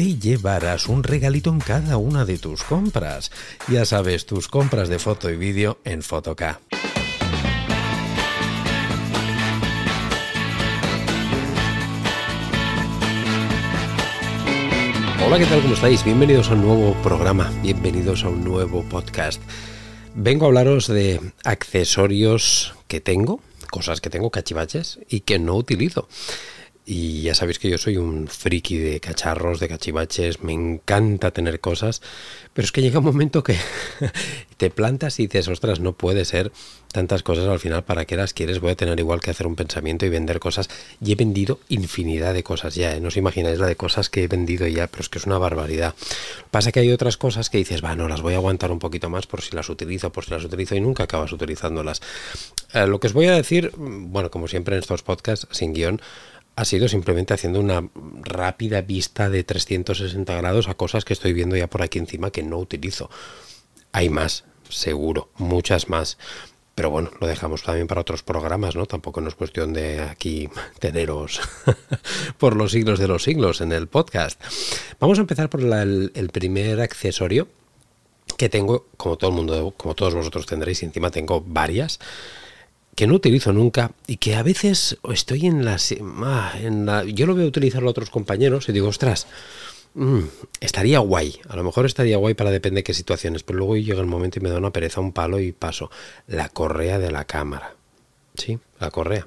te llevarás un regalito en cada una de tus compras. Ya sabes, tus compras de foto y vídeo en Fotoca. Hola, ¿qué tal? ¿Cómo estáis? Bienvenidos a un nuevo programa, bienvenidos a un nuevo podcast. Vengo a hablaros de accesorios que tengo, cosas que tengo, cachivaches, y que no utilizo. Y ya sabéis que yo soy un friki de cacharros, de cachivaches, me encanta tener cosas, pero es que llega un momento que te plantas y dices, ostras, no puede ser tantas cosas al final, ¿para qué las quieres? Voy a tener igual que hacer un pensamiento y vender cosas. Y he vendido infinidad de cosas ya, ¿eh? no os imagináis la de cosas que he vendido ya, pero es que es una barbaridad. Pasa que hay otras cosas que dices, va, no, las voy a aguantar un poquito más por si las utilizo, por si las utilizo y nunca acabas utilizándolas. Eh, lo que os voy a decir, bueno, como siempre en estos podcasts, sin guion, ha sido simplemente haciendo una rápida vista de 360 grados a cosas que estoy viendo ya por aquí encima que no utilizo. Hay más, seguro, muchas más. Pero bueno, lo dejamos también para otros programas, ¿no? Tampoco no es cuestión de aquí teneros por los siglos de los siglos en el podcast. Vamos a empezar por el, primer accesorio que tengo, como todo el mundo, como todos vosotros tendréis, encima tengo varias que no utilizo nunca y que a veces estoy en la, ah, en la... Yo lo veo utilizarlo a otros compañeros y digo, ostras, mm, estaría guay. A lo mejor estaría guay para depende de qué situaciones, pero luego llega el momento y me da una pereza, un palo y paso. La correa de la cámara. Sí, la correa.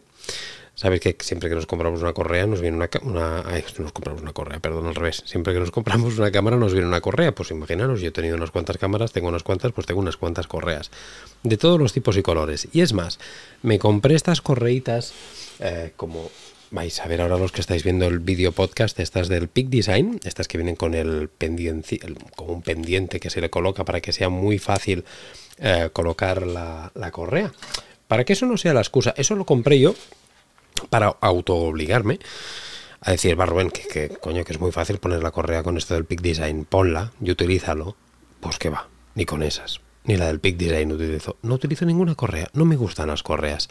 Sabes que siempre que nos compramos una correa nos viene una, una nos compramos una correa, perdón, al revés. Siempre que nos compramos una cámara nos viene una correa. Pues imaginaros, yo he tenido unas cuantas cámaras, tengo unas cuantas, pues tengo unas cuantas correas. De todos los tipos y colores. Y es más, me compré estas correitas eh, como vais a ver ahora los que estáis viendo el vídeo podcast, estas del Peak Design, estas que vienen con el pendiente, como un pendiente que se le coloca para que sea muy fácil eh, colocar la, la correa. Para que eso no sea la excusa, eso lo compré yo para auto-obligarme a decir, va que, coño, que es muy fácil poner la correa con esto del Peak Design, ponla y utilízalo. Pues que va, ni con esas, ni la del Peak Design utilizo. No utilizo ninguna correa, no me gustan las correas.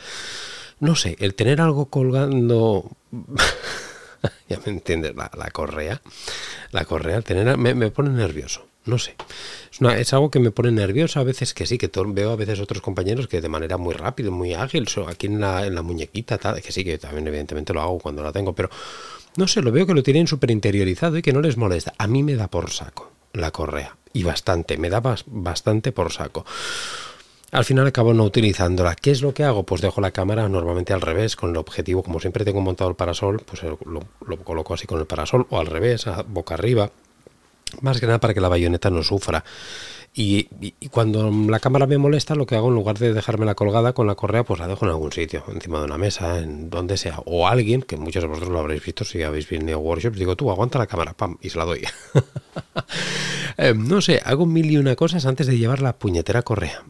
No sé, el tener algo colgando... ya me entiendes, la, correa. La correa, tener, me, me pone nervioso. No sé. Es, algo que me pone nervioso a veces que sí, que veo a veces otros compañeros que de manera muy rápida, muy ágil, aquí en la, en la muñequita, que sí, que también evidentemente lo hago cuando la tengo, pero no sé, lo veo que lo tienen súper interiorizado y que no les molesta. A mí me da por saco la correa. Y bastante, me da bastante por saco. Al final acabo no utilizándola. ¿Qué es lo que hago? Pues dejo la cámara normalmente al revés, con el objetivo, como siempre tengo montado el parasol, pues lo, lo coloco así con el parasol o al revés, boca arriba más que nada para que la bayoneta no sufra. Y, cuando la cámara me molesta, lo que hago en lugar de dejarme la colgada con la correa, pues la dejo en algún sitio, encima de una mesa, en donde sea. O alguien, que muchos de vosotros lo habréis visto si habéis venido a workshops, digo, tú aguanta la cámara, pam, y se la doy. Eh, no sé, hago mil y una cosas antes de llevar la puñetera correa.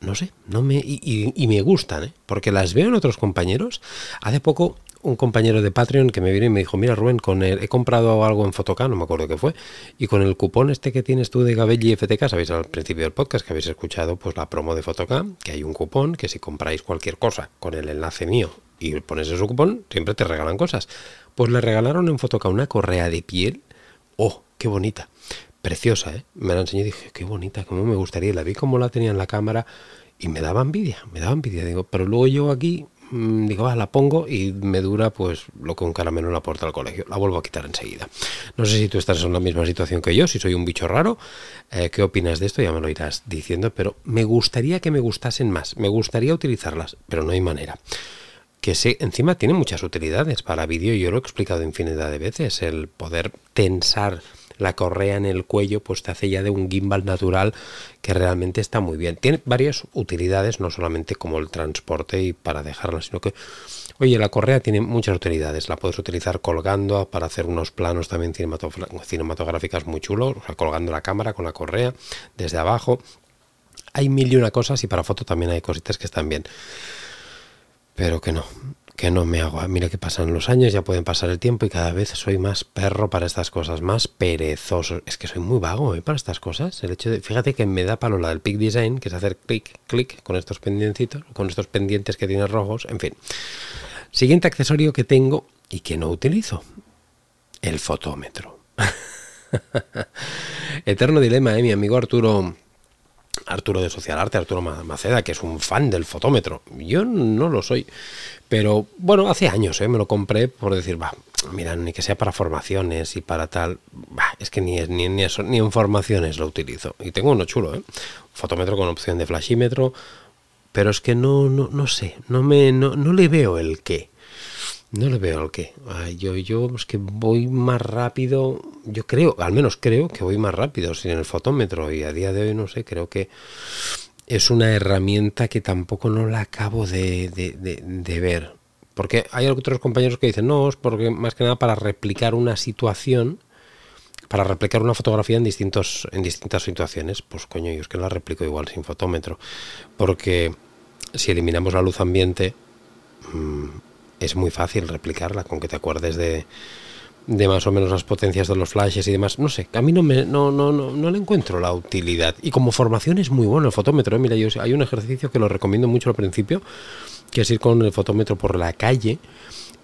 No sé, no me. Y, y me gustan, ¿eh? porque las veo en otros compañeros. Hace poco un compañero de Patreon que me vino y me dijo, mira Rubén, con el, he comprado algo en Fotoca, no me acuerdo qué fue, y con el cupón este que tienes tú de Gabelli FTK, sabéis al principio del podcast que habéis escuchado pues la promo de Fotoca, que hay un cupón que si compráis cualquier cosa con el enlace mío y pones ese cupón, siempre te regalan cosas. Pues le regalaron en Fotoca una correa de piel, oh, qué bonita, preciosa, ¿eh? Me la enseñé y dije, qué bonita, cómo me gustaría, la vi como la tenía en la cámara y me daba envidia, me daba envidia, digo, pero luego yo aquí digo, va, la pongo y me dura pues lo que un caramelo la puerta del colegio. La vuelvo a quitar enseguida. No sé si tú estás en la misma situación que yo, si soy un bicho raro. Eh, ¿Qué opinas de esto? Ya me lo irás diciendo, pero me gustaría que me gustasen más. Me gustaría utilizarlas, pero no hay manera que sí, encima tiene muchas utilidades para vídeo, yo lo he explicado infinidad de veces, el poder tensar la correa en el cuello pues te hace ya de un gimbal natural que realmente está muy bien. Tiene varias utilidades, no solamente como el transporte y para dejarla, sino que, oye, la correa tiene muchas utilidades. La puedes utilizar colgando para hacer unos planos también cinematográficas muy chulos, o sea, colgando la cámara con la correa desde abajo. Hay mil y una cosas y para foto también hay cositas que están bien. Pero que no, que no me hago. Mira que pasan los años, ya pueden pasar el tiempo y cada vez soy más perro para estas cosas, más perezoso. Es que soy muy vago ¿eh? para estas cosas. El hecho de, fíjate que me da palo la del Peak Design, que es hacer clic, clic con estos pendientitos, con estos pendientes que tiene rojos, en fin. Siguiente accesorio que tengo y que no utilizo, el fotómetro. Eterno dilema, ¿eh? mi amigo Arturo Arturo de Social Arte, Arturo Maceda, que es un fan del fotómetro. Yo no lo soy. Pero bueno, hace años ¿eh? me lo compré por decir, va, mira, ni que sea para formaciones y para tal, es que ni, ni, ni, ni en formaciones lo utilizo. Y tengo uno chulo, ¿eh? Fotómetro con opción de flashímetro, pero es que no, no, no sé, no, me, no, no le veo el qué. No le veo el qué. yo, yo es que voy más rápido, yo creo, al menos creo que voy más rápido sin el fotómetro y a día de hoy no sé, creo que es una herramienta que tampoco no la acabo de, ver. Porque hay otros compañeros que dicen, no, es porque más que nada para replicar una situación, para replicar una fotografía en, distintos, en distintas situaciones. Pues coño, yo es que la replico igual sin fotómetro. Porque si eliminamos la luz ambiente, mm, es muy fácil replicarla con que te acuerdes de, de más o menos las potencias de los flashes y demás. No sé, a mí no, me, no, no, no, no le encuentro la utilidad. Y como formación es muy bueno el fotómetro. ¿eh? Mira, yo, hay un ejercicio que lo recomiendo mucho al principio, que es ir con el fotómetro por la calle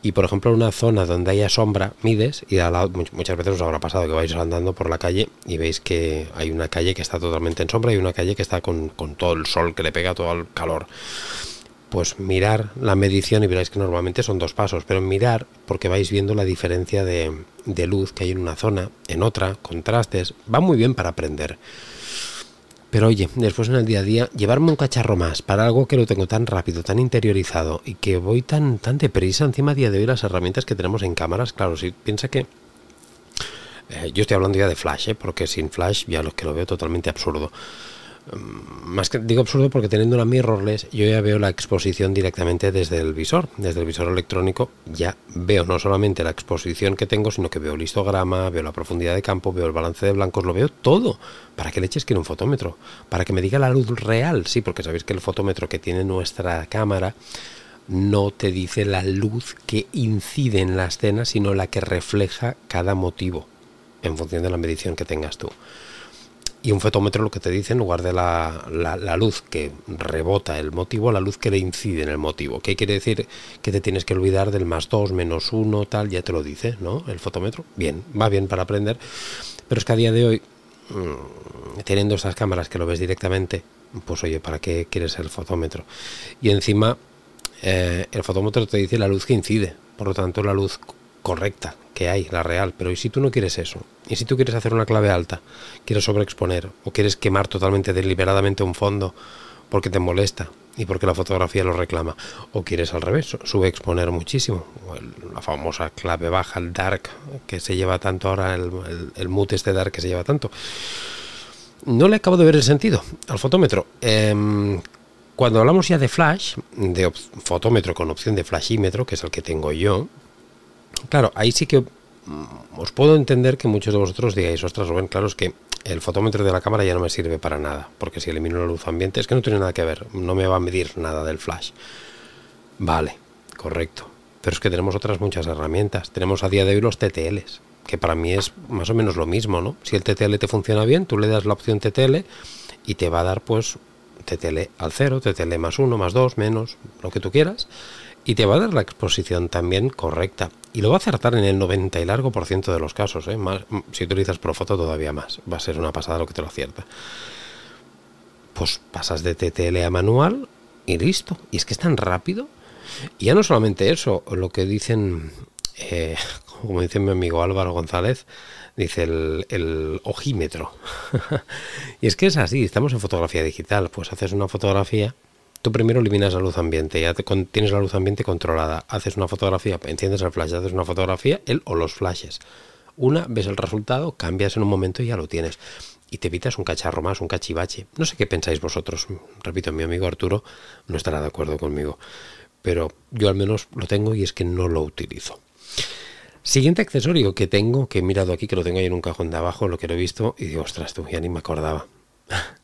y, por ejemplo, en una zona donde haya sombra, mides y al lado, muchas veces os habrá pasado que vais andando por la calle y veis que hay una calle que está totalmente en sombra y una calle que está con, con todo el sol que le pega todo el calor pues mirar la medición y veréis que normalmente son dos pasos, pero mirar porque vais viendo la diferencia de, luz que hay en una zona, en otra, contrastes, va muy bien para aprender. Pero oye, después en el día a día, llevarme un cacharro más para algo que lo tengo tan rápido, tan interiorizado y que voy tan, tan deprisa encima a día de hoy las herramientas que tenemos en cámaras, claro, si piensa que eh, yo estoy hablando ya de flash, ¿eh? porque sin flash ya lo que lo veo totalmente absurdo. Mm, más que digo absurdo porque teniendo la mirrorless yo ya veo la exposición directamente desde el visor, desde el visor electrónico ya veo no solamente la exposición que tengo, sino que veo el histograma, veo la profundidad de campo, veo el balance de blancos, lo veo todo. ¿Para que le eches que un fotómetro? Para que me diga la luz real, sí, porque sabéis que el fotómetro que tiene nuestra cámara no te dice la luz que incide en la escena, sino la que refleja cada motivo en función de la medición que tengas tú. Y un fotómetro lo que te dice, en lugar de la, la, luz que rebota el motivo, la luz que le incide en el motivo. ¿Qué quiere decir? Que te tienes que olvidar del más 2, menos 1, tal, ya te lo dice, ¿no? El fotómetro. Bien, va bien para aprender. Pero es que a día de hoy, mm, teniendo estas cámaras que lo ves directamente, pues oye, ¿para qué quieres el fotómetro? Y encima, eh, el fotómetro te dice la luz que incide. Por lo tanto, la luz correcta que hay, la real. Pero ¿y si tú no quieres eso? ¿Y si tú quieres hacer una clave alta? ¿Quieres sobreexponer? ¿O quieres quemar totalmente deliberadamente un fondo porque te molesta y porque la fotografía lo reclama? ¿O quieres al revés, subexponer muchísimo? la famosa clave baja, el dark, que se lleva tanto ahora, el, el, mute este dark que se lleva tanto. No le acabo de ver el sentido al fotómetro. Em, cuando hablamos ya de flash, de fotómetro con opción de flashímetro, que es el que tengo yo, Claro, ahí sí que mm, os puedo entender que muchos de vosotros digáis, ostras, Rubén, claro, es que el fotómetro de la cámara ya no me sirve para nada, porque si elimino la luz ambiente es que no tiene nada que ver, no me va a medir nada del flash. Vale, correcto. Pero es que tenemos otras muchas herramientas. Tenemos a día de hoy los TTLs, que para mí es más o menos lo mismo, ¿no? Si el TTL te funciona bien, tú le das la opción TTL y te va a dar pues TTL al cero, TTL más uno, más dos, menos, lo que tú quieras y te va a dar la exposición también correcta. Y lo va a acertar en el 90 y largo por ciento de los casos. ¿eh? Más, si utilizas Profoto todavía más. Va a ser una pasada lo que te lo acierta. Pues pasas de TTL a manual y listo. Y es que es tan rápido. Y ya no solamente eso, lo que dicen, eh, como dice mi amigo Álvaro González, dice el, el ojímetro. y es que es así, estamos en fotografía digital, pues haces una fotografía Tú primero eliminas la luz ambiente, ya tienes la luz ambiente controlada, haces una fotografía, enciendes el flash, haces una fotografía, él o los flashes. Una, ves el resultado, cambias en un momento y ya lo tienes. Y te evitas un cacharro más, un cachivache. No sé qué pensáis vosotros. Repito, mi amigo Arturo no estará de acuerdo conmigo. Pero yo al menos lo tengo y es que no lo utilizo. Siguiente accesorio que tengo, que he mirado aquí, que lo tengo ahí en un cajón de abajo, lo que lo he visto, y digo, ostras, tú ya ni me acordaba.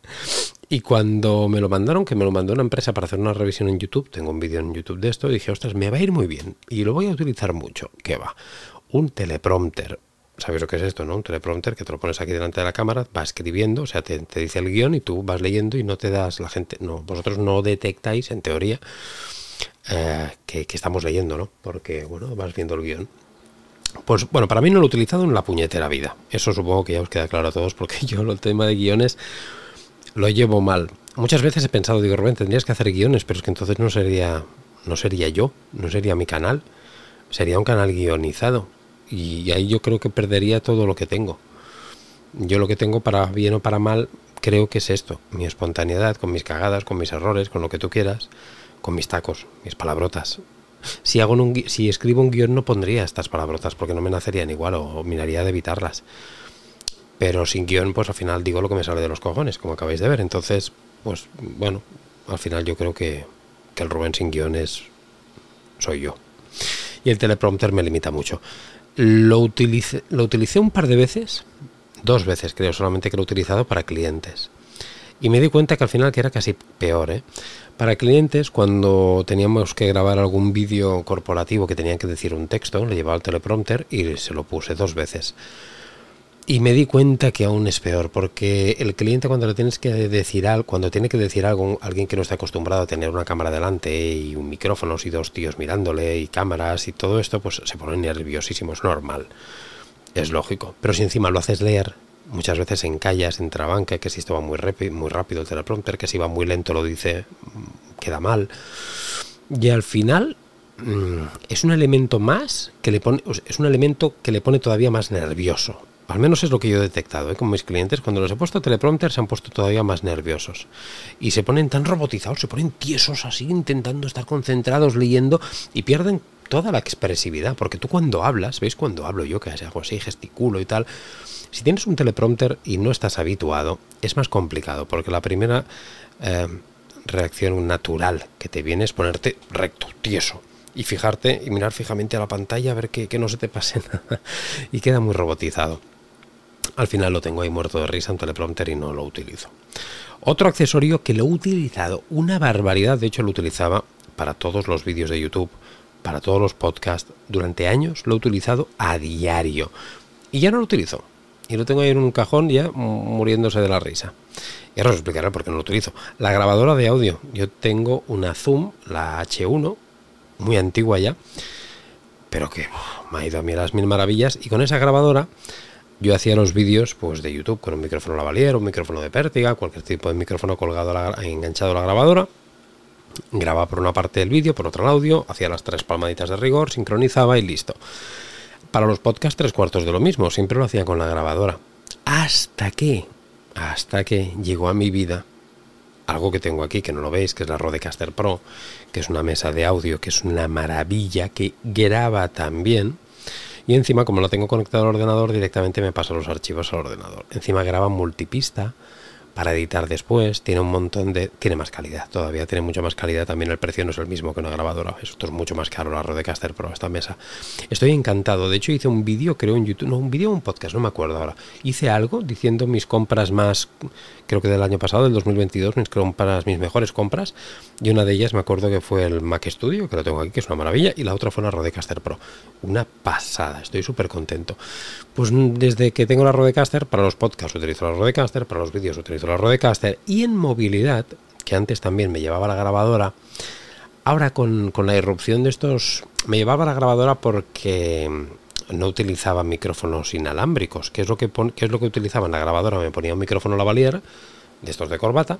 Y cuando me lo mandaron, que me lo mandó una empresa para hacer una revisión en YouTube, tengo un vídeo en YouTube de esto, dije, ostras, me va a ir muy bien y lo voy a utilizar mucho. ¿Qué va? Un teleprompter. ¿Sabéis lo que es esto, no? Un teleprompter que te lo pones aquí delante de la cámara, va escribiendo, o sea, te, dice el guion y tú vas leyendo y no te das la gente, no, vosotros no detectáis, en teoría, eh, que, que estamos leyendo, ¿no? Porque, bueno, vas viendo el guion. Pues bueno, para mí no lo he utilizado en la puñetera vida. Eso supongo que ya os queda claro a todos, porque yo el tema de guiones lo llevo mal. Muchas veces he pensado, digo, Rubén, tendrías que hacer guiones, pero es que entonces no sería, no sería yo, no sería mi canal, sería un canal guionizado. Y ahí yo creo que perdería todo lo que tengo. Yo lo que tengo para bien o para mal, creo que es esto, mi espontaneidad, con mis cagadas, con mis errores, con lo que tú quieras, con mis tacos, mis palabrotas. Si, hago un, si escribo un guion no pondría estas palabrotas porque no me nacerían igual o miraría de evitarlas. Pero sin guion, pues al final digo lo que me sale de los cojones, como acabáis de ver. Entonces, pues bueno, al final yo creo que, el Rubén sin guion es, soy yo. Y el teleprompter me limita mucho. Lo utilicé, lo utilicé un par de veces, dos veces creo solamente que lo he utilizado para clientes. Y me di cuenta que al final que era casi peor. ¿eh? Para clientes, cuando teníamos que grabar algún vídeo corporativo que tenían que decir un texto, le llevaba el teleprompter y se lo puse dos veces. Y me di cuenta que aún es peor, porque el cliente cuando le tienes que decir algo, cuando tiene que decir algo, alguien que no está acostumbrado a tener una cámara delante y un micrófono y dos tíos mirándole y cámaras y todo esto, pues se pone nerviosísimo, es normal, es lógico. Pero si encima lo haces leer, muchas veces en callas, en trabanca, que si esto va muy, muy rápido el teleprompter, que si va muy lento lo dice, mm, queda mal. Y al final mm, es un elemento más que le pone, es un elemento que le pone todavía más nervioso al menos es lo que yo he detectado ¿eh? con mis clientes, cuando los he puesto teleprompter se han puesto todavía más nerviosos. Y se ponen tan robotizados, se ponen tiesos así, intentando estar concentrados leyendo y pierden toda la expresividad. Porque tú cuando hablas, ¿veis cuando hablo yo que hago así, gesticulo y tal? Si tienes un teleprompter y no estás habituado, es más complicado, porque la primera eh, reacción natural que te viene es ponerte recto, tieso, y fijarte y mirar fijamente a la pantalla a ver que no se te pase nada. y queda muy robotizado. Al final lo tengo ahí muerto de risa en teleprompter y no lo utilizo. Otro accesorio que lo he utilizado, una barbaridad, de hecho lo utilizaba para todos los vídeos de YouTube, para todos los podcasts, durante años lo he utilizado a diario. Y ya no lo utilizo. Y lo tengo ahí en un cajón ya muriéndose de la risa. Y ahora os explicaré por qué no lo utilizo. La grabadora de audio. Yo tengo una Zoom, la H1, muy antigua ya, pero que me ha ido a mí las mil maravillas. Y con esa grabadora yo hacía los vídeos pues, de YouTube con un micrófono lavalier, un micrófono de pértiga, cualquier tipo de micrófono colgado, enganchado a la grabadora. Grababa por una parte el vídeo, por otra el audio, hacía las tres palmaditas de rigor, sincronizaba y listo. Para los podcasts tres cuartos de lo mismo, siempre lo hacía con la grabadora. Hasta que, hasta que llegó a mi vida algo que tengo aquí, que no lo veis, que es la Rodecaster Pro, que es una mesa de audio, que es una maravilla, que graba también y encima, como lo tengo conectado al ordenador, directamente me paso los archivos al ordenador. Encima graba multipista para editar después, tiene un montón de... tiene más calidad, todavía tiene mucho más calidad, también el precio no es el mismo que una grabadora, esto es mucho más caro la Rodecaster Pro, esta mesa. Estoy encantado, de hecho hice un vídeo, creo en YouTube, no, un vídeo o un podcast, no me acuerdo ahora. Hice algo diciendo mis compras más, creo que del año pasado, del 2022, mis compras, mis mejores compras, y una de ellas me acuerdo que fue el Mac Studio, que lo tengo aquí, que es una maravilla, y la otra fue la Rodecaster Pro. Una pasada, estoy súper contento. Pues desde que tengo la Rodecaster, para los podcasts utilizo la Rodecaster, para los vídeos utilizo la Rodecaster y en movilidad, que antes también me llevaba la grabadora, ahora con, la irrupción de estos, me llevaba la grabadora porque no utilizaba micrófonos inalámbricos, que es lo que, es lo que utilizaba en la grabadora, me ponía un micrófono lavalier, de estos de corbata,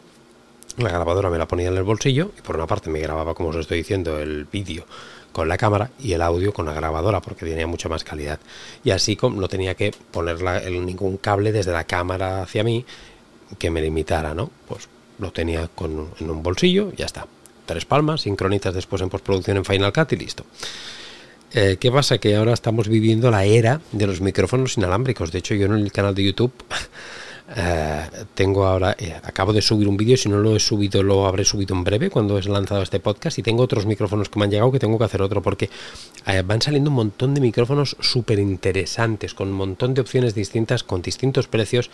La grabadora me la ponía en el bolsillo y por una parte me grababa, como os estoy diciendo, el vídeo con la cámara y el audio con la grabadora porque tenía mucha más calidad. Y así no tenía que poner ningún cable desde la cámara hacia mí que me limitara, ¿no? Pues lo tenía con, en un bolsillo, ya está. Tres palmas, sincronizas después en postproducción en Final Cut y listo. Eh, ¿Qué pasa? Que ahora estamos viviendo la era de los micrófonos inalámbricos. De hecho, yo en el canal de YouTube eh, tengo ahora, eh, acabo de subir un vídeo, si no lo he subido, lo habré subido en breve cuando he lanzado este podcast. Y tengo otros micrófonos que me han llegado que tengo que hacer otro porque van saliendo un montón de micrófonos súper interesantes, con un montón de opciones distintas, con distintos precios.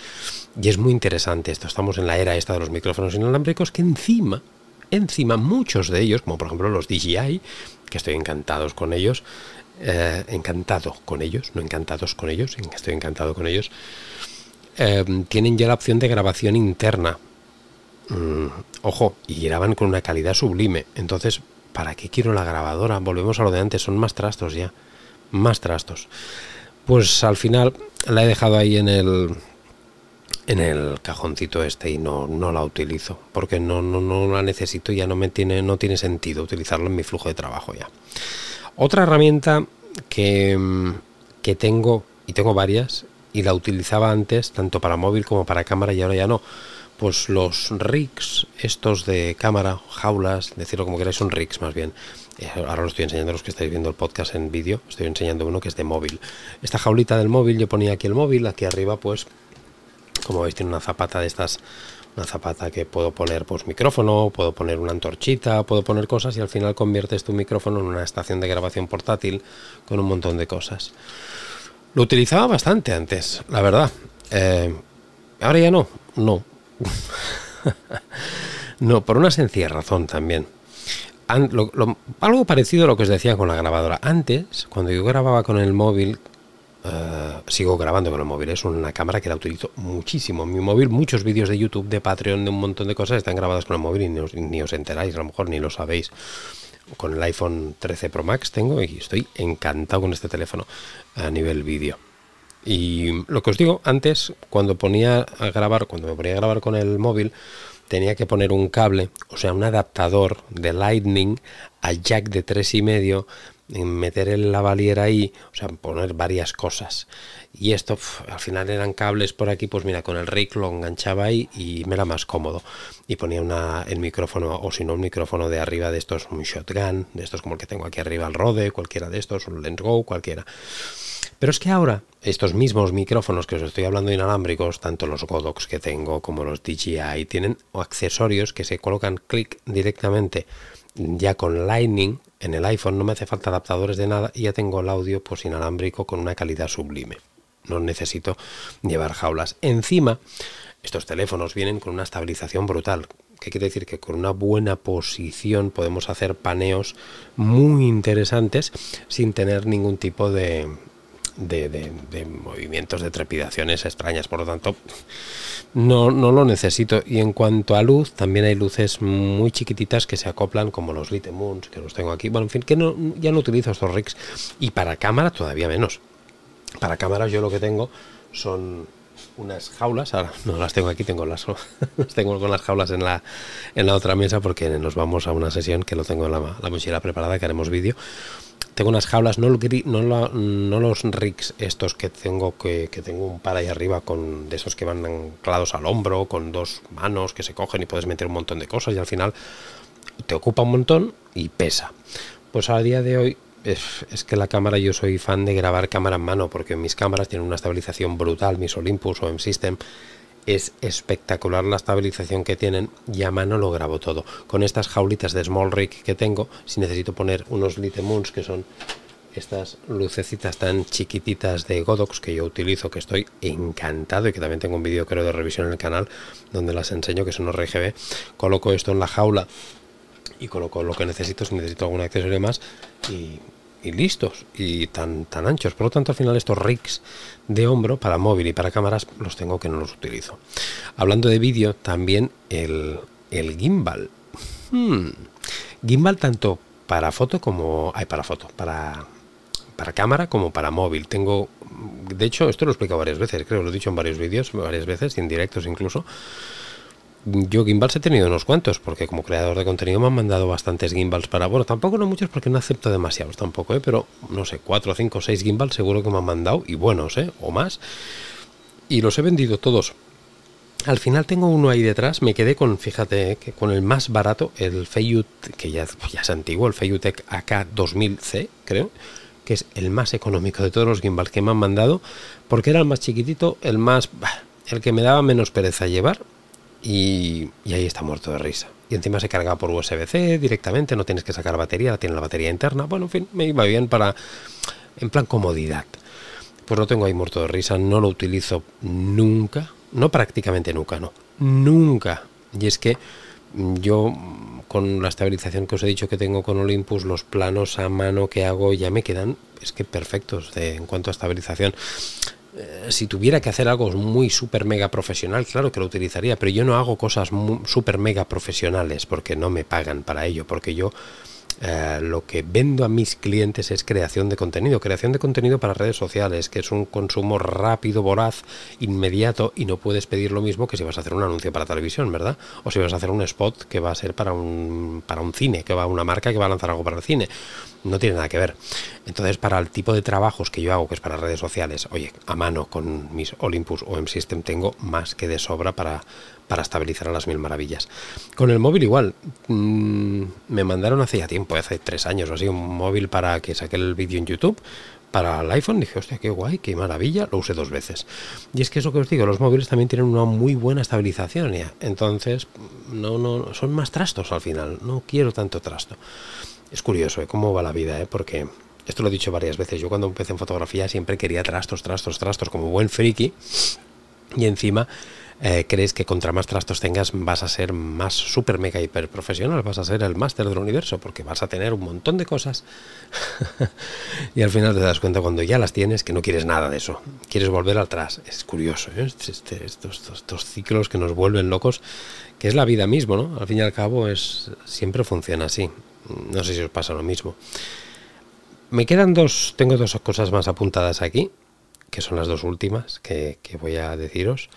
Y es muy interesante esto. Estamos en la era esta de los micrófonos inalámbricos que encima encima muchos de ellos, como por ejemplo los DJI, que estoy encantados con ellos, eh, encantado con ellos, no encantados con ellos, estoy encantado con ellos, eh, tienen ya la opción de grabación interna. Mm, ojo, y graban con una calidad sublime. Entonces, ¿para qué quiero la grabadora? Volvemos a lo de antes, son más trastos ya. Más trastos. Pues al final la he dejado ahí en el, en el cajoncito este y no, no la utilizo porque no, no, no la necesito y ya no me tiene no tiene sentido utilizarlo en mi flujo de trabajo ya. Otra herramienta que, que tengo y tengo varias y la utilizaba antes tanto para móvil como para cámara y ahora ya no pues los rigs estos de cámara jaulas decirlo como queráis son rigs más bien. Eh, ahora lo estoy enseñando a los que estáis viendo el podcast en vídeo estoy enseñando uno que es de móvil. Esta jaulita del móvil yo ponía aquí el móvil aquí arriba pues como veis tiene una zapata de estas, una zapata que puedo poner pues micrófono, puedo poner una antorchita, puedo poner cosas y al final conviertes tu micrófono en una estación de grabación portátil con un montón de cosas. Lo utilizaba bastante antes, la verdad. Eh, ahora ya no, no. no, por una sencilla razón también. algo parecido a lo que os decía con la grabadora. Antes, cuando yo grababa con el móvil, eh, sigo grabando con el móvil, es una cámara que la utilizo muchísimo. Mi móvil, muchos vídeos de YouTube, de Patreon, de un montón de cosas están grabados con el móvil y ni os, enteráis, a lo mejor ni lo sabéis. Con el iPhone 13 Pro Max tengo y estoy encantado con este teléfono a nivel vídeo. Y lo que os digo, antes, cuando ponía a grabar, cuando me ponía a grabar con el móvil, tenía que poner un cable, o sea, un adaptador de Lightning a jack de tres y medio meter el lavalier ahí, o sea, poner varias cosas. Y esto, al final eran cables por aquí, pues mira, con el rig lo enganchaba ahí y me era más cómodo. Y ponía una, el micrófono, o si no, un micrófono de arriba de estos, un shotgun, de estos como el que tengo aquí arriba, el Rode, cualquiera de estos, un Lens Go, cualquiera. Pero es que ahora, estos mismos micrófonos que os estoy hablando inalámbricos, tanto los Godox que tengo como los DJI, tienen accesorios que se colocan clic directamente ya con Lightning en el iPhone no me hace falta adaptadores de nada y ya tengo el audio pues inalámbrico con una calidad sublime. No necesito llevar jaulas. Encima, estos teléfonos vienen con una estabilización brutal. ¿Qué quiere decir? Que con una buena posición podemos hacer paneos muy interesantes sin tener ningún tipo de, de, movimientos, de trepidaciones extrañas. Por lo tanto, no, no lo necesito. Y en cuanto a luz, también hay luces muy chiquititas que se acoplan, como los Little Moons, que los tengo aquí. Bueno, en fin, que no, ya no utilizo estos rigs. Y para cámara todavía menos. Para cámara yo lo que tengo son unas jaulas, ahora no las tengo aquí, tengo las, tengo con las jaulas en la, en la otra mesa porque nos vamos a una sesión que lo tengo en la, la mochila preparada, que haremos vídeo tengo unas jaulas, no, no, no los rigs estos que tengo, que, tengo un par ahí arriba con de esos que van anclados al hombro, con dos manos que se cogen y puedes meter un montón de cosas y al final te ocupa un montón y pesa. Pues a día de hoy es, es, que la cámara, yo soy fan de grabar cámara en mano porque mis cámaras tienen una estabilización brutal, mis Olympus o M-System es espectacular la estabilización que tienen y a mano lo grabo todo. Con estas jaulitas de Small Rig que tengo, si necesito poner unos Moons que son estas lucecitas tan chiquititas de Godox que yo utilizo, que estoy encantado y que también tengo un vídeo creo de revisión en el canal donde las enseño que son RGB, coloco esto en la jaula y coloco lo que necesito, si necesito algún accesorio más y y listos y tan, tan anchos. Por lo tanto, al final estos rigs de hombro para móvil y para cámaras los tengo que no los utilizo. Hablando de vídeo, también el, el gimbal. Hmm. Gimbal tanto para foto como... Hay para foto, para, para cámara como para móvil. Tengo... De hecho, esto lo he explicado varias veces, creo, lo he dicho en varios vídeos, varias veces, en directos incluso. Yo gimbals he tenido unos cuantos, porque como creador de contenido me han mandado bastantes gimbals para, bueno, tampoco no muchos porque no acepto demasiados tampoco, ¿eh? pero no sé, 4, 5, 6 gimbals seguro que me han mandado, y buenos, ¿eh? o más, y los he vendido todos. Al final tengo uno ahí detrás, me quedé con, fíjate, que con el más barato, el Feiut, que ya, ya es antiguo, el Feiyutech AK2000C, creo, que es el más económico de todos los gimbals que me han mandado, porque era el más chiquitito, el más... el que me daba menos pereza llevar, y, ahí está muerto de risa. Y encima se carga por USB-C directamente, no tienes que sacar batería, tiene la batería interna. Bueno, en fin, me iba bien para, en plan comodidad. Pues lo tengo ahí muerto de risa, no lo utilizo nunca, no prácticamente nunca, no, nunca. Y es que yo con la estabilización que os he dicho que tengo con Olympus, los planos a mano que hago ya me quedan, es que perfectos en cuanto a estabilización. Eh, si tuviera que hacer algo muy super mega profesional, claro que lo utilizaría, pero yo no hago cosas super mega profesionales porque no me pagan para ello, porque yo eh, lo que vendo a mis clientes es creación de contenido, creación de contenido para redes sociales, que es un consumo rápido, voraz, inmediato y no puedes pedir lo mismo que si vas a hacer un anuncio para televisión, ¿verdad? O si vas a hacer un spot que va a ser para un, para un cine, que va a una marca que va a lanzar algo para el cine. No tiene nada que ver. Entonces, para el tipo de trabajos que yo hago, que es para redes sociales, oye, a mano con mis Olympus o M-System tengo más que de sobra para, para estabilizar a las mil maravillas. Con el móvil igual, mm, me mandaron hace ya tiempo, hace tres años o así, un móvil para que saque el vídeo en YouTube para el iPhone. Dije, hostia, qué guay, qué maravilla, lo usé dos veces. Y es que eso que os digo, los móviles también tienen una muy buena estabilización. Entonces, no, no, son más trastos al final, no quiero tanto trasto. Es curioso ¿eh? cómo va la vida, ¿eh? porque esto lo he dicho varias veces. Yo cuando empecé en fotografía siempre quería trastos, trastos, trastos, como buen friki. Y encima eh, crees que contra más trastos tengas vas a ser más super mega hiper profesional, vas a ser el máster del universo porque vas a tener un montón de cosas y al final te das cuenta cuando ya las tienes que no quieres nada de eso, quieres volver atrás. Es curioso, ¿eh? este, estos, estos, ciclos que nos vuelven locos, es la vida mismo, ¿no? Al fin y al cabo es siempre funciona así. No sé si os pasa lo mismo. Me quedan dos, tengo dos cosas más apuntadas aquí, que son las dos últimas que, que voy a deciros.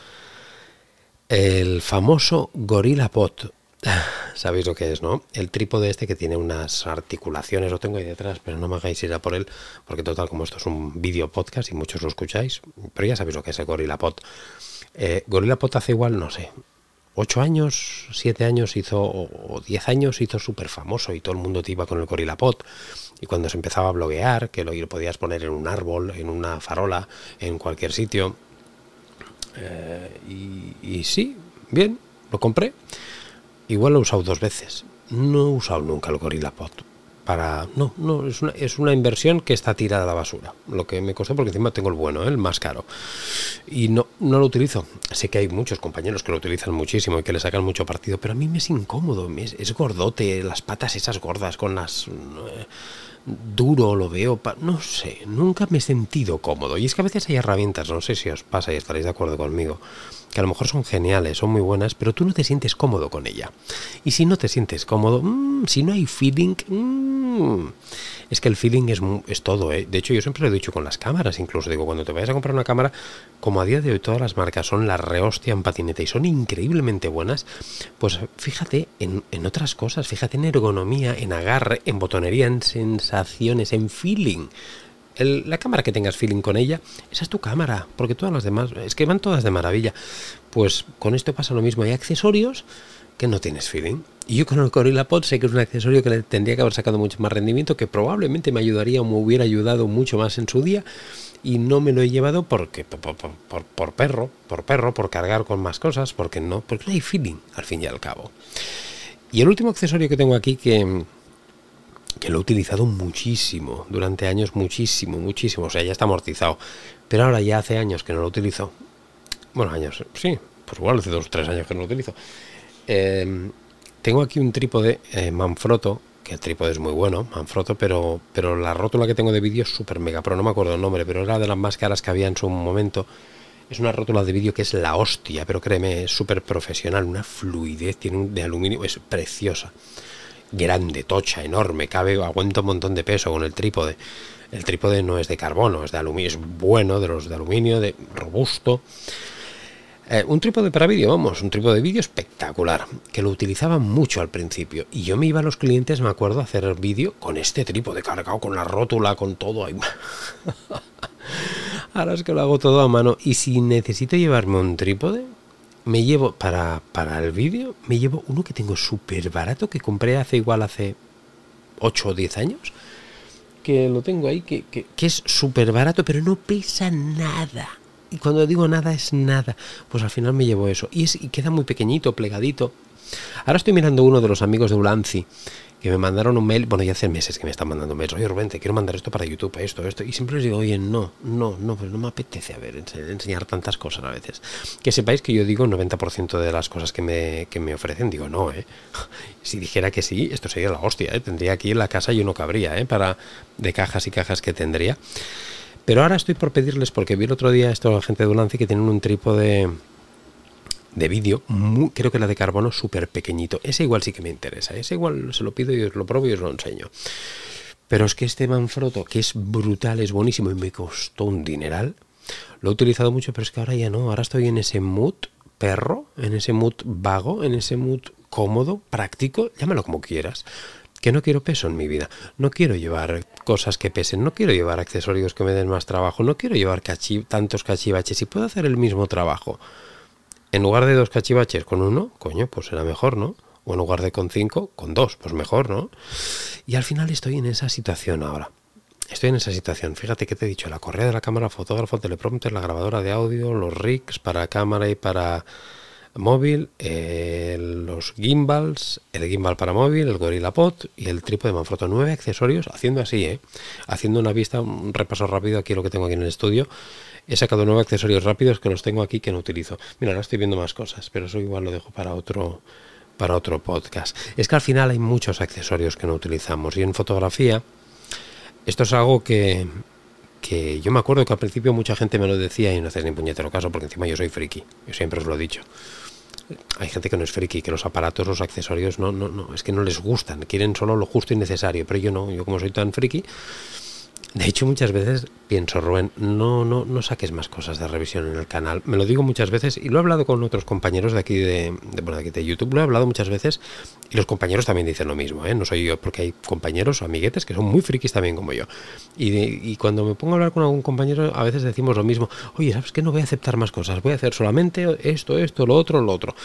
El famoso Gorilla Pot. Sabéis lo que es, ¿no? El trípode este que tiene unas articulaciones, lo tengo ahí detrás, pero no me hagáis ir a por él, porque total, como esto es un vídeo podcast y muchos lo escucháis, pero ya sabéis lo que es el Gorilla Pot. Eh, Gorilla Pot hace igual, no sé, ocho años, siete años hizo, o diez años hizo súper famoso y todo el mundo te iba con el Gorilla Pot. Y cuando se empezaba a bloguear, que lo podías poner en un árbol, en una farola, en cualquier sitio, eh, y, sí, bien, lo compré. Igual lo he usado dos veces. No he usado nunca el Gorilla Pod. Para, no, no, es una, es una inversión que está tirada a la basura. Lo que me costó porque encima tengo el bueno, ¿eh? el más caro. Y no, no lo utilizo. Sé que hay muchos compañeros que lo utilizan muchísimo y que le sacan mucho partido, pero a mí me es incómodo. Es, gordote, las patas esas gordas con las... Eh, duro lo veo, no sé, nunca me he sentido cómodo. Y es que a veces hay herramientas, no sé si os pasa y estaréis de acuerdo conmigo, que a lo mejor son geniales, son muy buenas, pero tú no te sientes cómodo con ella. Y si no te sientes cómodo, mm, si no hay feeling, mm, es que el feeling es, es todo. ¿eh? De hecho, yo siempre lo he dicho con las cámaras, incluso digo, cuando te vayas a comprar una cámara, como a día de hoy todas las marcas son la rehostia en patineta y son increíblemente buenas, pues fíjate en, en otras cosas, fíjate en ergonomía, en agarre, en botonería, en sensaciones, en feeling la cámara que tengas feeling con ella, esa es tu cámara, porque todas las demás, es que van todas de maravilla. Pues con esto pasa lo mismo, hay accesorios que no tienes feeling. Y yo con el Gorilla Pod sé que es un accesorio que le tendría que haber sacado mucho más rendimiento, que probablemente me ayudaría o me hubiera ayudado mucho más en su día, y no me lo he llevado porque por, por, perro, por perro, por cargar con más cosas, porque no, porque no hay feeling al fin y al cabo. Y el último accesorio que tengo aquí que, que lo he utilizado muchísimo, durante años muchísimo, muchísimo, o sea, ya está amortizado, pero ahora ya hace años que no lo utilizo, bueno, años, sí, pues igual hace dos o tres años que no lo utilizo. Em, tengo aquí un trípode eh, Manfrotto, que el trípode es muy bueno, Manfrotto, pero, pero la rótula que tengo de vídeo es súper mega, pero no me acuerdo el nombre, pero era de las más caras que había en su momento. Es una rótula de vídeo que es la hostia, pero créeme, es súper profesional, una fluidez, tiene un de aluminio, es preciosa grande, tocha, enorme, cabe, aguanta un montón de peso con el trípode. El trípode no es de carbono, es de aluminio, es bueno, de los de aluminio, de robusto. Eh, un trípode para vídeo, vamos, un trípode de vídeo espectacular, que lo utilizaba mucho al principio. Y yo me iba a los clientes, me acuerdo, a hacer vídeo con este trípode cargado, con la rótula, con todo ahí. Ahora es que lo hago todo a mano. Y si necesito llevarme un trípode, me llevo para, para el vídeo, me llevo uno que tengo súper barato, que compré hace igual hace 8 o 10 años. Que lo tengo ahí, que, que, que es súper barato, pero no pesa nada y cuando digo nada es nada, pues al final me llevo eso. Y, es, y queda muy pequeñito, plegadito. Ahora estoy mirando uno de los amigos de Ulanzi que me mandaron un mail, bueno, ya hace meses que me están mandando mails, oye Rubén, te quiero mandar esto para YouTube, esto, esto, y siempre les digo, oye, no, no, no, pues no me apetece a ver, enseñar tantas cosas a veces. Que sepáis que yo digo 90% de las cosas que me, que me ofrecen, digo, no, ¿eh? Si dijera que sí, esto sería la hostia, ¿eh? Tendría aquí en la casa y uno cabría, ¿eh? Para, de cajas y cajas que tendría. Pero ahora estoy por pedirles, porque vi el otro día esto la gente de Ulanzi que tienen un trípode de vídeo, creo que la de carbono súper pequeñito. Ese igual sí que me interesa, ese igual se lo pido y os lo pruebo y os lo enseño. Pero es que este Manfrotto, que es brutal, es buenísimo y me costó un dineral, lo he utilizado mucho, pero es que ahora ya no, ahora estoy en ese mood perro, en ese mood vago, en ese mood cómodo, práctico, llámalo como quieras que no quiero peso en mi vida, no quiero llevar cosas que pesen, no quiero llevar accesorios que me den más trabajo, no quiero llevar tantos cachivaches, si puedo hacer el mismo trabajo, en lugar de dos cachivaches con uno, coño, pues será mejor, ¿no? O en lugar de con cinco, con dos, pues mejor, ¿no? Y al final estoy en esa situación ahora. Estoy en esa situación. Fíjate que te he dicho, la correa de la cámara, fotógrafo, teleprompter, la grabadora de audio, los rigs para cámara y para móvil, los gimbals, el gimbal para móvil, el Gorilla Pod y el trípode Manfrotto. Nueve accesorios, haciendo así, ¿eh? haciendo una vista, un repaso rápido aquí lo que tengo aquí en el estudio. He sacado nueve accesorios rápidos que los tengo aquí que no utilizo. Mira, ahora estoy viendo más cosas, pero eso igual lo dejo para otro para otro podcast. Es que al final hay muchos accesorios que no utilizamos y en fotografía esto es algo que, que yo me acuerdo que al principio mucha gente me lo decía y no haces ni puñetero caso porque encima yo soy friki, yo siempre os lo he dicho hay gente que no es friki, que los aparatos, los accesorios, no, no, no, es que no les gustan, quieren solo lo justo y necesario, pero yo no, yo como soy tan friki, de hecho, muchas veces pienso, Rubén, no, no, no saques más cosas de revisión en el canal. Me lo digo muchas veces y lo he hablado con otros compañeros de aquí de, de, aquí de YouTube, lo he hablado muchas veces y los compañeros también dicen lo mismo, ¿eh? No soy yo, porque hay compañeros o amiguetes que son muy frikis también como yo. Y, y cuando me pongo a hablar con algún compañero, a veces decimos lo mismo, oye, ¿sabes qué? No voy a aceptar más cosas, voy a hacer solamente esto, esto, lo otro, lo otro.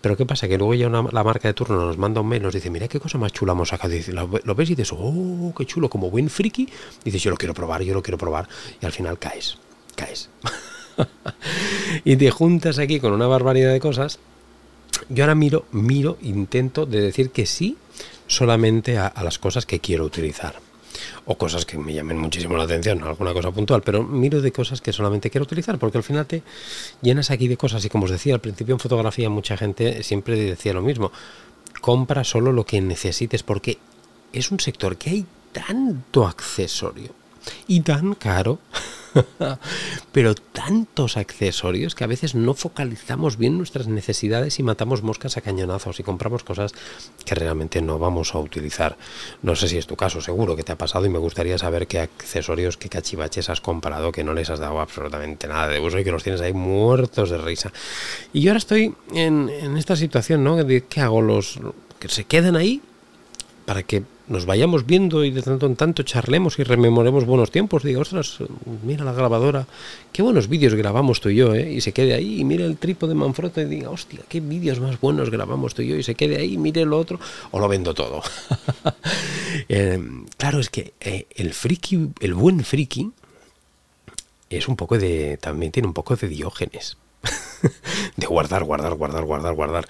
Pero ¿qué pasa? Que luego ya la marca de turno nos manda un mail, nos dice, mira qué cosa más chula hemos sacado. Dice, lo, ves y dices, oh, qué chulo, como buen friki. Dices, yo lo quiero probar, yo lo quiero probar. Y al final caes, caes. y te juntas aquí con una barbaridad de cosas. Yo ahora miro, miro, intento de decir que sí solamente a las cosas que quiero utilizar o cosas que me llamen muchísimo la atención, alguna cosa puntual, pero miro de cosas que solamente quiero utilizar, porque al final te llenas aquí de cosas y como os decía al principio en fotografía mucha gente siempre decía lo mismo, compra solo lo que necesites porque es un sector que hay tanto accesorio y tan caro pero tantos accesorios que a veces no focalizamos bien nuestras necesidades y matamos moscas a cañonazos y compramos cosas que realmente no vamos a utilizar. No sé si es tu caso, seguro que te ha pasado y me gustaría saber qué accesorios, qué cachivaches has comprado que no les has dado absolutamente nada de uso y que los tienes ahí muertos de risa. Y yo ahora estoy en, en esta situación, ¿no? Qué hago los que se quedan ahí para que nos vayamos viendo y de tanto en tanto charlemos y rememoremos buenos tiempos. Digo, ostras, mira la grabadora, qué buenos vídeos grabamos tú y yo, ¿eh? Y se quede ahí y mire el trípode de Manfrotto y diga, hostia, qué vídeos más buenos grabamos tú y yo, y se quede ahí mire lo otro, o lo vendo todo. Eh, claro, es que eh, el friki, el buen friki, es un poco de, también tiene un poco de diógenes. de guardar, guardar, guardar, guardar, guardar.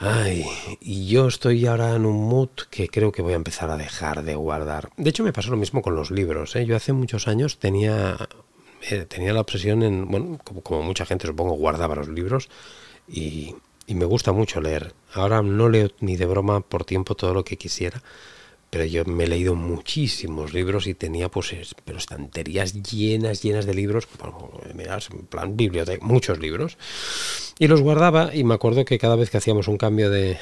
Ay, y yo estoy ahora en un mood que creo que voy a empezar a dejar de guardar. De hecho, me pasó lo mismo con los libros. ¿eh? Yo hace muchos años tenía, eh, tenía la obsesión en, bueno, como, mucha gente supongo, guardaba los libros y, y me gusta mucho leer. Ahora no leo ni de broma por tiempo todo lo que quisiera, pero yo me he leído muchísimos libros y tenía pues pero estanterías llenas, llenas de libros, miras, en plan biblioteca, muchos libros, y los guardaba y me acuerdo que cada vez que hacíamos un cambio de,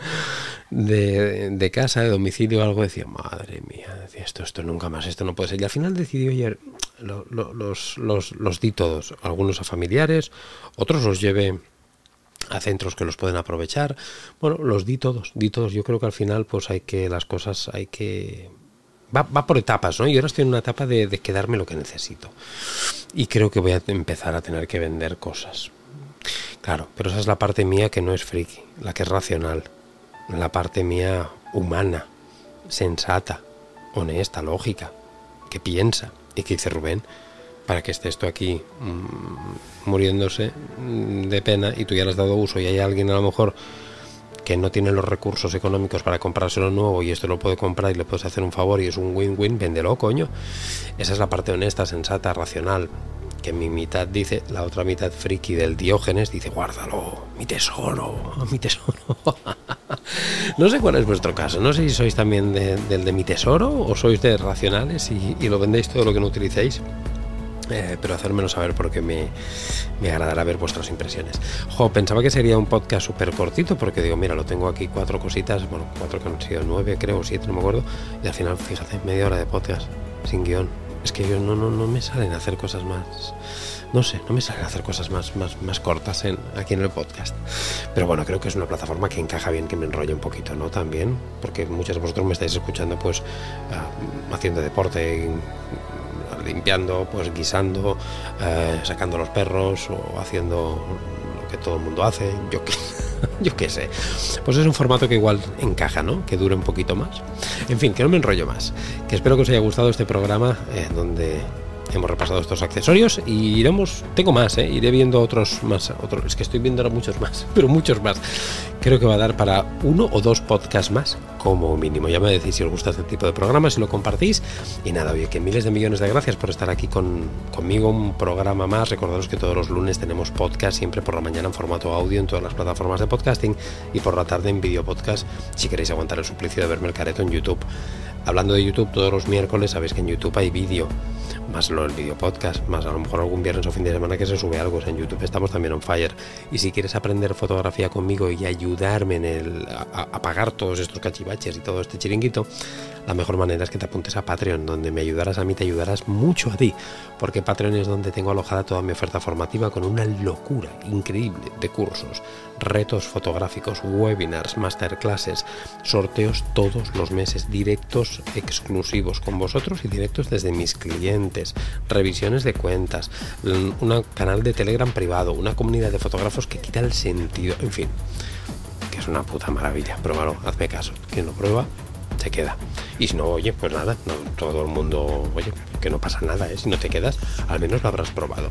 de, de casa, de domicilio algo, decía, madre mía, decía, esto, esto nunca más, esto no puede ser. Y al final decidí, oye, los, los, los di todos, algunos a familiares, otros los llevé a centros que los pueden aprovechar. Bueno, los di todos, di todos. Yo creo que al final, pues hay que, las cosas hay que. Va, va por etapas, ¿no? Y ahora estoy en una etapa de, de, quedarme lo que necesito. Y creo que voy a empezar a tener que vender cosas. Claro, pero esa es la parte mía que no es friki, la que es racional. La parte mía humana, sensata, honesta, lógica, que piensa. Y que dice Rubén, para que esté esto aquí mmm, muriéndose de pena y tú ya le has dado uso y hay alguien a lo mejor que no tiene los recursos económicos para comprárselo nuevo y esto lo puede comprar y le puedes hacer un favor y es un win-win, véndelo, coño. Esa es la parte honesta, sensata, racional. Que mi mitad dice, la otra mitad friki del Diógenes dice, guárdalo, mi tesoro, mi tesoro. no sé cuál es vuestro caso, no sé si sois también de, del de mi tesoro o sois de racionales y, y lo vendéis todo lo que no utilicéis. Eh, pero hacérmelo saber porque me, me, agradará ver vuestras impresiones. Jo, pensaba que sería un podcast súper cortito porque digo, mira, lo tengo aquí cuatro cositas, bueno, cuatro que han sido nueve, creo, siete, no me acuerdo, y al final, fíjate, media hora de podcast, sin guion. Es que yo no, no, no me salen a hacer cosas más, no sé, no me salen a hacer cosas más, más, más cortas en, aquí en el podcast. Pero bueno, creo que es una plataforma que encaja bien, que me enrolle un poquito, ¿no? También, porque muchos de vosotros me estáis escuchando pues uh, haciendo deporte, limpiando, pues guisando, eh, sacando los perros o haciendo lo que todo el mundo hace, yo que, yo qué sé. Pues es un formato que igual encaja, ¿no? Que dure un poquito más. En fin, que no me enrollo más. Que espero que os haya gustado este programa eh, donde hemos repasado estos accesorios y iremos, tengo más, ¿eh? iré viendo otros más, otros, es que estoy viendo ahora muchos más, pero muchos más. Creo que va a dar para uno o dos podcasts más, como mínimo. Ya me decís si os gusta este tipo de programas, si lo compartís. Y nada, oye, que miles de millones de gracias por estar aquí con, conmigo, un programa más. Recordaros que todos los lunes tenemos podcast, siempre por la mañana en formato audio en todas las plataformas de podcasting y por la tarde en video podcast, si queréis aguantar el suplicio de verme el careto en YouTube. Hablando de YouTube, todos los miércoles sabéis que en YouTube hay vídeo, más lo el vídeo podcast, más a lo mejor algún viernes o fin de semana que se sube algo. En YouTube estamos también on fire. Y si quieres aprender fotografía conmigo y ayudarme en el, a, a pagar todos estos cachivaches y todo este chiringuito, la mejor manera es que te apuntes a Patreon, donde me ayudarás a mí, te ayudarás mucho a ti, porque Patreon es donde tengo alojada toda mi oferta formativa con una locura increíble de cursos, retos fotográficos, webinars, masterclasses, sorteos todos los meses, directos exclusivos con vosotros y directos desde mis clientes, revisiones de cuentas, un canal de Telegram privado, una comunidad de fotógrafos que quita el sentido, en fin, que es una puta maravilla. Pruébalo, hazme caso. Quien lo prueba, se queda. Y si no, oye, pues nada, todo el mundo, oye, que no pasa nada, ¿eh? si no te quedas, al menos lo habrás probado.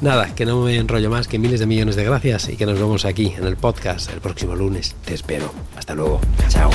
Nada, que no me enrollo más, que miles de millones de gracias y que nos vemos aquí en el podcast el próximo lunes. Te espero. Hasta luego. Chao.